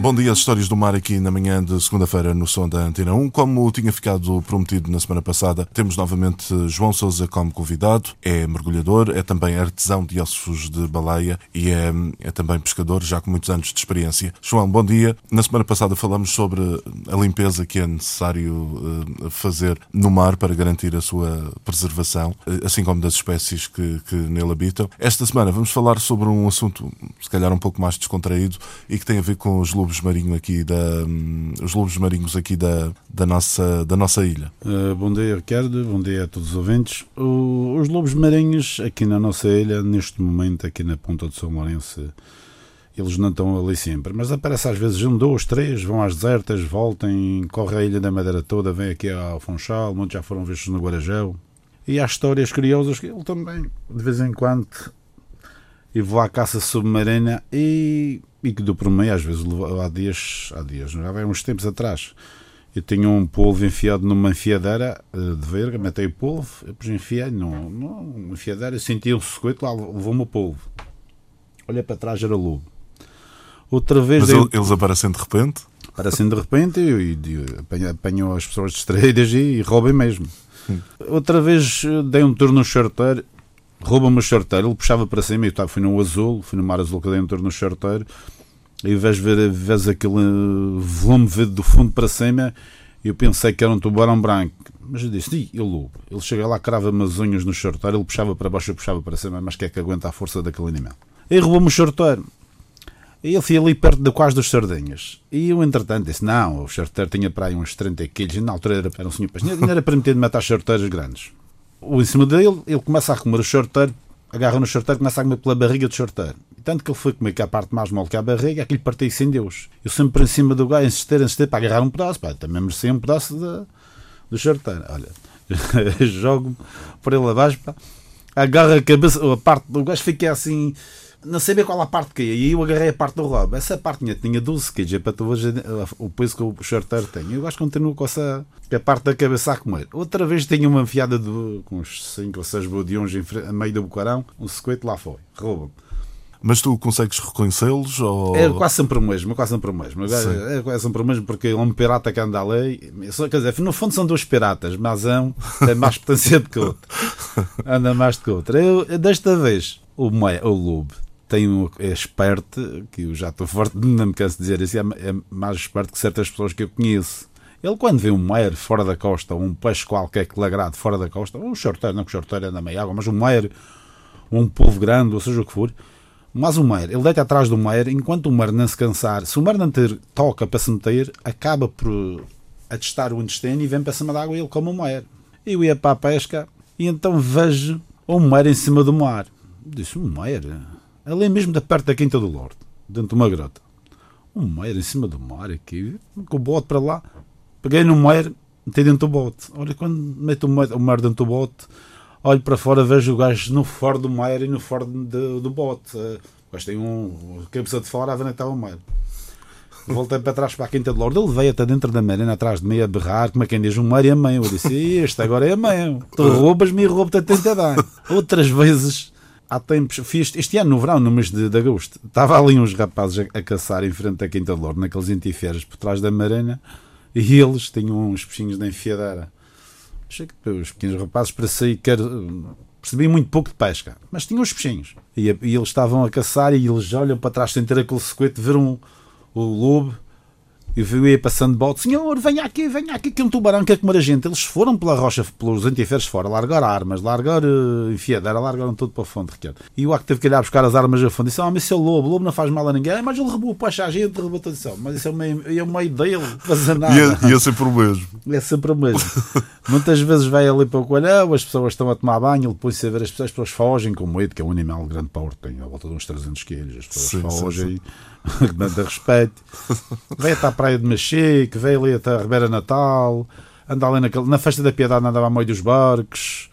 Bom dia, as histórias do mar aqui na manhã de segunda-feira no som da Antena 1. Como tinha ficado prometido na semana passada, temos novamente João Souza como convidado. É mergulhador, é também artesão de ossos de baleia e é, é também pescador, já com muitos anos de experiência. João, bom dia. Na semana passada falamos sobre a limpeza que é necessário uh, fazer no mar para garantir a sua preservação, uh, assim como das espécies que, que nele habitam. Esta semana vamos falar sobre um assunto, se calhar um pouco mais descontraído e que tem a ver com os lobos lobos marinhos aqui da, hum, os lobos marinhos aqui da, da, nossa, da nossa ilha. Uh, bom dia, Ricardo. Bom dia a todos os ouvintes. O, os lobos marinhos aqui na nossa ilha, neste momento, aqui na Ponta do São Lourenço, eles não estão ali sempre, mas aparece às vezes um, dois, três, vão às desertas, voltem, corre a Ilha da Madeira toda, vem aqui ao Funchal, muitos já foram vistos no Guarajão. E há histórias curiosas que ele também, de vez em quando, e vou à caça submarina e e que deu por meio, às vezes, há dias, há dias, já vai uns tempos atrás. Eu tinha um polvo enfiado numa enfiadeira eh, de verga, matei o polvo, depois enfiei num, numa enfiadeira, senti um secoito, lá levou-me o polvo. Olha para trás, era lobo. Outra vez. Mas eles aparecem de repente? Aparecem de repente e, e, e apanham as pessoas distraídas e, e roubem mesmo. Hum. Outra vez eh, dei um turno no charteiro rouba-me o ele puxava para cima, e eu fui no azul, fui no mar azul que dentro no charteiro, e vez ver vez aquele volume verde do fundo para cima, eu pensei que era um tubarão branco. Mas eu disse, Ih, ele Ele chega lá, crava-me as unhas no charteiro, ele puxava para baixo, eu puxava para cima, mas que é que aguenta a força daquele animal? E roubou-me o charteiro. E ele foi ali perto de quase dos sardinhas. E eu, entretanto, disse: Não, o charteiro tinha para aí uns 30 quilos. E na altura era, era um senhor, não era permitido matar charteiros grandes o em cima dele, ele começa a comer o shorteiro, agarra no shorteiro e começa a comer pela barriga do shorteiro. E tanto que ele foi comer que a parte mais mole que a barriga, aquilo partiu sem Deus. Eu sempre em cima do gajo, insistir, insistir para agarrar um pedaço, pá, também merecia um pedaço de, do shorteiro. Olha, jogo por ele abaixo, pá, agarra a cabeça, a parte do gajo, fica assim não sabia qual a parte que ia. E eu agarrei a parte do robo. Essa parte tinha, tinha 12 kg, é para tu ver o peso que o charteiro tem. Eu acho que continuo com essa a parte da cabeça a comer. Outra vez tinha uma enfiada de, com uns 5 ou 6 bodiões a meio do bocarão, um sequete lá foi. Rouba-me. Mas tu consegues reconhecê-los? Ou... É quase sempre o mesmo, é quase sempre o mesmo. É quase sempre o mesmo porque é um pirata que anda ali. Quer dizer, no fundo são dois piratas, mas um tem mais potência do que o outro. Anda mais do que o outro. Eu, desta vez, o, o Lube tem um, é esperto, que eu já estou forte, não me canso de dizer isso, é, é mais esperto que certas pessoas que eu conheço. Ele, quando vê um meio fora da costa, ou um peixe qualquer que lagrado fora da costa, ou um shorteiro, não que o shorteiro anda meio água, mas um meio, ou um polvo grande, ou seja o que for, mas o meio, ele deita atrás do meio, enquanto o meio não se cansar, se o meio não ter toca para se meter, acaba por atestar o intestino e vem para cima da água e ele come o meio. Eu ia para a pesca e então vejo um meio em cima do mar. Disse, um meio? Ali mesmo da perto da Quinta do Lorde, dentro de uma grota. Um mar em cima do mar aqui, com o bote para lá. Peguei no mar, meti dentro do bote. Olha, quando meto o mar, o dentro do bote, olho para fora, vejo o gajo no fora do mar e no fora do, do bote. O gajo tem um cabeça de fora a ver onde estava o mar. Voltei para trás para a Quinta do Lorde. Ele veio até dentro da marina, atrás de mim, a berrar, como é quem diz, um mar e a mãe. Eu disse: Este agora é a mãe. Tu roubas-me e roubo-te a tentar dar. Outras vezes há tempos, fiz este ano no verão, no mês de, de agosto, estava ali uns rapazes a, a, caçar em frente da Quinta de Lourdes, naqueles antifeiras por trás da marina, e eles tinham uns peixinhos da enfiadeira. Achei que os pequenos rapazes para sair, percebi muito pouco de pesca, mas tinham os peixinhos. E, e, eles estavam a caçar e eles olham para trás sem ter aquele sequete, viram o lobo e eu ia passando de bote, senhor, venha aqui, venha aqui, que um tubarão quer comer a gente. Eles foram pela rocha, pelos antiferes fora, largaram armas, largaram uh, enfiadeira, largaram tudo para o fundo, Ricardo. E o Arco teve que ir buscar as armas a fundo. Disse, ah, mas esse é o lobo, o lobo não faz mal a ninguém. Ah, mas ele roubou para a gente, roubou tudo isso. Mas isso é o meio, é dele, fazer nada. E é, e é sempre o mesmo. É sempre o mesmo. Muitas vezes vai ali para o coelhão, as pessoas estão a tomar banho, ele põe-se a ver as pessoas, as pessoas fogem com medo, que é um animal de grande porte, tem a volta de uns 300 quilos, as pessoas sim, fogem. Sim, sim que manda respeito. Veio até à Praia de Machique, veio ali até a Ribeira Natal, anda ali naquele, na Festa da Piedade andava a meio dos barcos,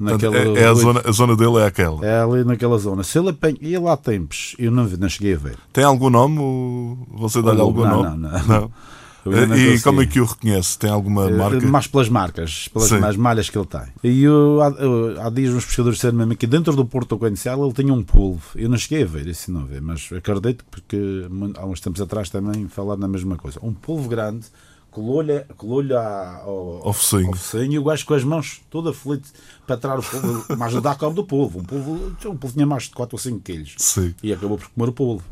Naquela, é, é a, zona, a zona dele é aquela. É ali naquela zona. Se ele apanha, e lá tem peixe, eu não, não cheguei a ver. Tem algum nome? Você dá-lhe algum não, nome? Não, não. não. E como é que o reconhece? Tem alguma marca? Mais pelas marcas, pelas malhas que ele tem. E eu, há, há dias uns pescadores disseram mesmo que dentro do Porto Coincial ele tinha um polvo. Eu não cheguei a ver, isso não vê, mas acredito porque há uns tempos atrás também falaram na mesma coisa. Um polvo grande colou-lhe colou ao, ao focinho. e o gajo com as mãos toda aflito para tirar o polvo, mas não dá cabo do polvo. Um polvo, um polvo tinha mais de 4 ou 5 quilos Sim. e acabou por comer o polvo.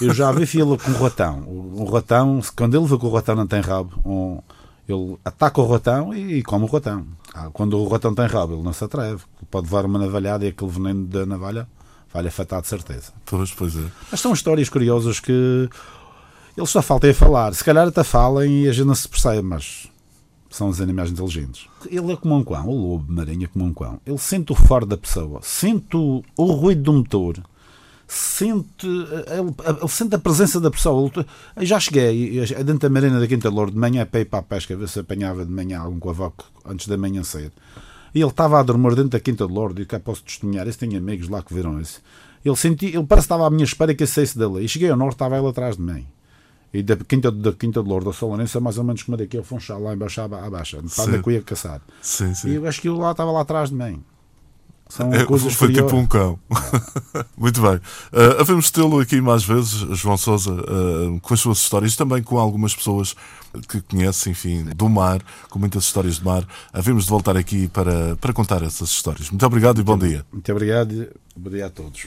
Eu já vi fila com o ratão. O, o ratão, quando ele vê que o ratão não tem rabo, um, ele ataca o ratão e, e come o ratão. Ah, quando o ratão tem rabo, ele não se atreve. Pode levar uma navalhada e aquele veneno da navalha vai-lhe afetar de certeza. Pois, pois é. Mas são histórias curiosas que eles só faltam a falar. Se calhar até falam e a gente não se percebe, mas são os animais inteligentes. Ele é como um cão, o lobo marinho é como um cão. Ele sente o faro da pessoa, sente o, o ruído do motor sente, ele, ele, sente a presença da pessoa. Já cheguei dentro da marina da Quinta Lourdes de manhã para ir para a pesca, ver se apanhava de manhã algum cavaco antes da manhã cedo. E ele estava a dormir dentro da Quinta de Lourdes, e cá posso testemunhar, isso tenho amigos lá que viram isso. Ele senti, ele parece que estava à minha espera que eu saísse dali. E cheguei ao norte, estava ele atrás de mim. E da Quinta, da Quinta de Lourdes ao Solanense, mais ou menos como daqui, eu funchar lá embaixo à baixa, para onde eu ia caçar. Sim, sim. E eu acho que ele lá estava lá atrás de mim. São é, coisas foi tipo um cão. Muito bem. Uh, havemos tê-lo aqui mais vezes, João Sousa, uh, com as suas histórias, também com algumas pessoas que conhecem, enfim, do mar, com muitas histórias de mar. Havemos de voltar aqui para, para contar essas histórias. Muito obrigado e bom dia. Muito obrigado e bom dia a todos.